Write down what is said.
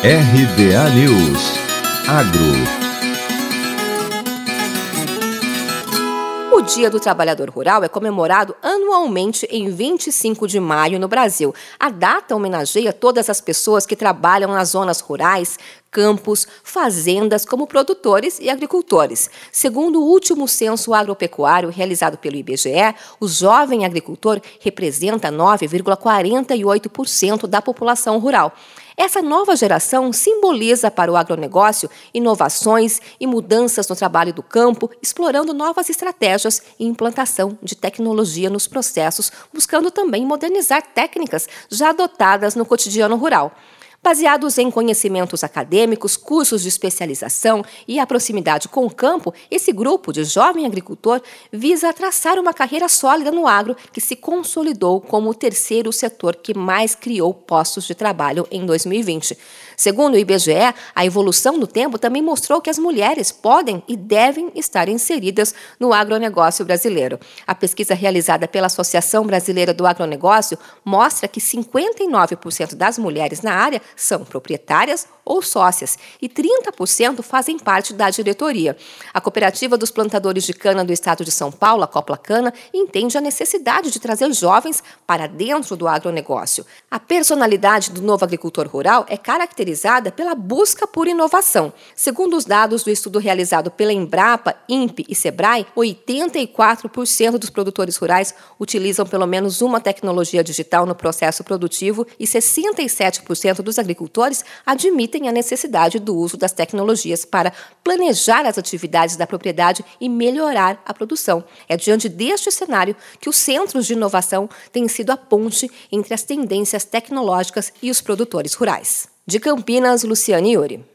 RBA News Agro O Dia do Trabalhador Rural é comemorado anualmente em 25 de maio no Brasil. A data homenageia todas as pessoas que trabalham nas zonas rurais, campos, fazendas, como produtores e agricultores. Segundo o último censo agropecuário realizado pelo IBGE, o jovem agricultor representa 9,48% da população rural. Essa nova geração simboliza para o agronegócio inovações e mudanças no trabalho do campo, explorando novas estratégias e implantação de tecnologia nos processos, buscando também modernizar técnicas já adotadas no cotidiano rural. Baseados em conhecimentos acadêmicos, cursos de especialização e a proximidade com o campo, esse grupo de jovem agricultor visa traçar uma carreira sólida no agro que se consolidou como o terceiro setor que mais criou postos de trabalho em 2020. Segundo o IBGE, a evolução no tempo também mostrou que as mulheres podem e devem estar inseridas no agronegócio brasileiro. A pesquisa realizada pela Associação Brasileira do Agronegócio mostra que 59% das mulheres na área são proprietárias ou sócias e 30% fazem parte da diretoria. A Cooperativa dos Plantadores de Cana do Estado de São Paulo, a Copla Cana, entende a necessidade de trazer jovens para dentro do agronegócio. A personalidade do novo agricultor rural é caracterizada pela busca por inovação. Segundo os dados do estudo realizado pela Embrapa, INPE e Sebrae, 84% dos produtores rurais utilizam pelo menos uma tecnologia digital no processo produtivo e 67% dos agricultores admitem a necessidade do uso das tecnologias para planejar as atividades da propriedade e melhorar a produção. É diante deste cenário que os centros de inovação têm sido a ponte entre as tendências tecnológicas e os produtores rurais. De Campinas, Luciane Iuri.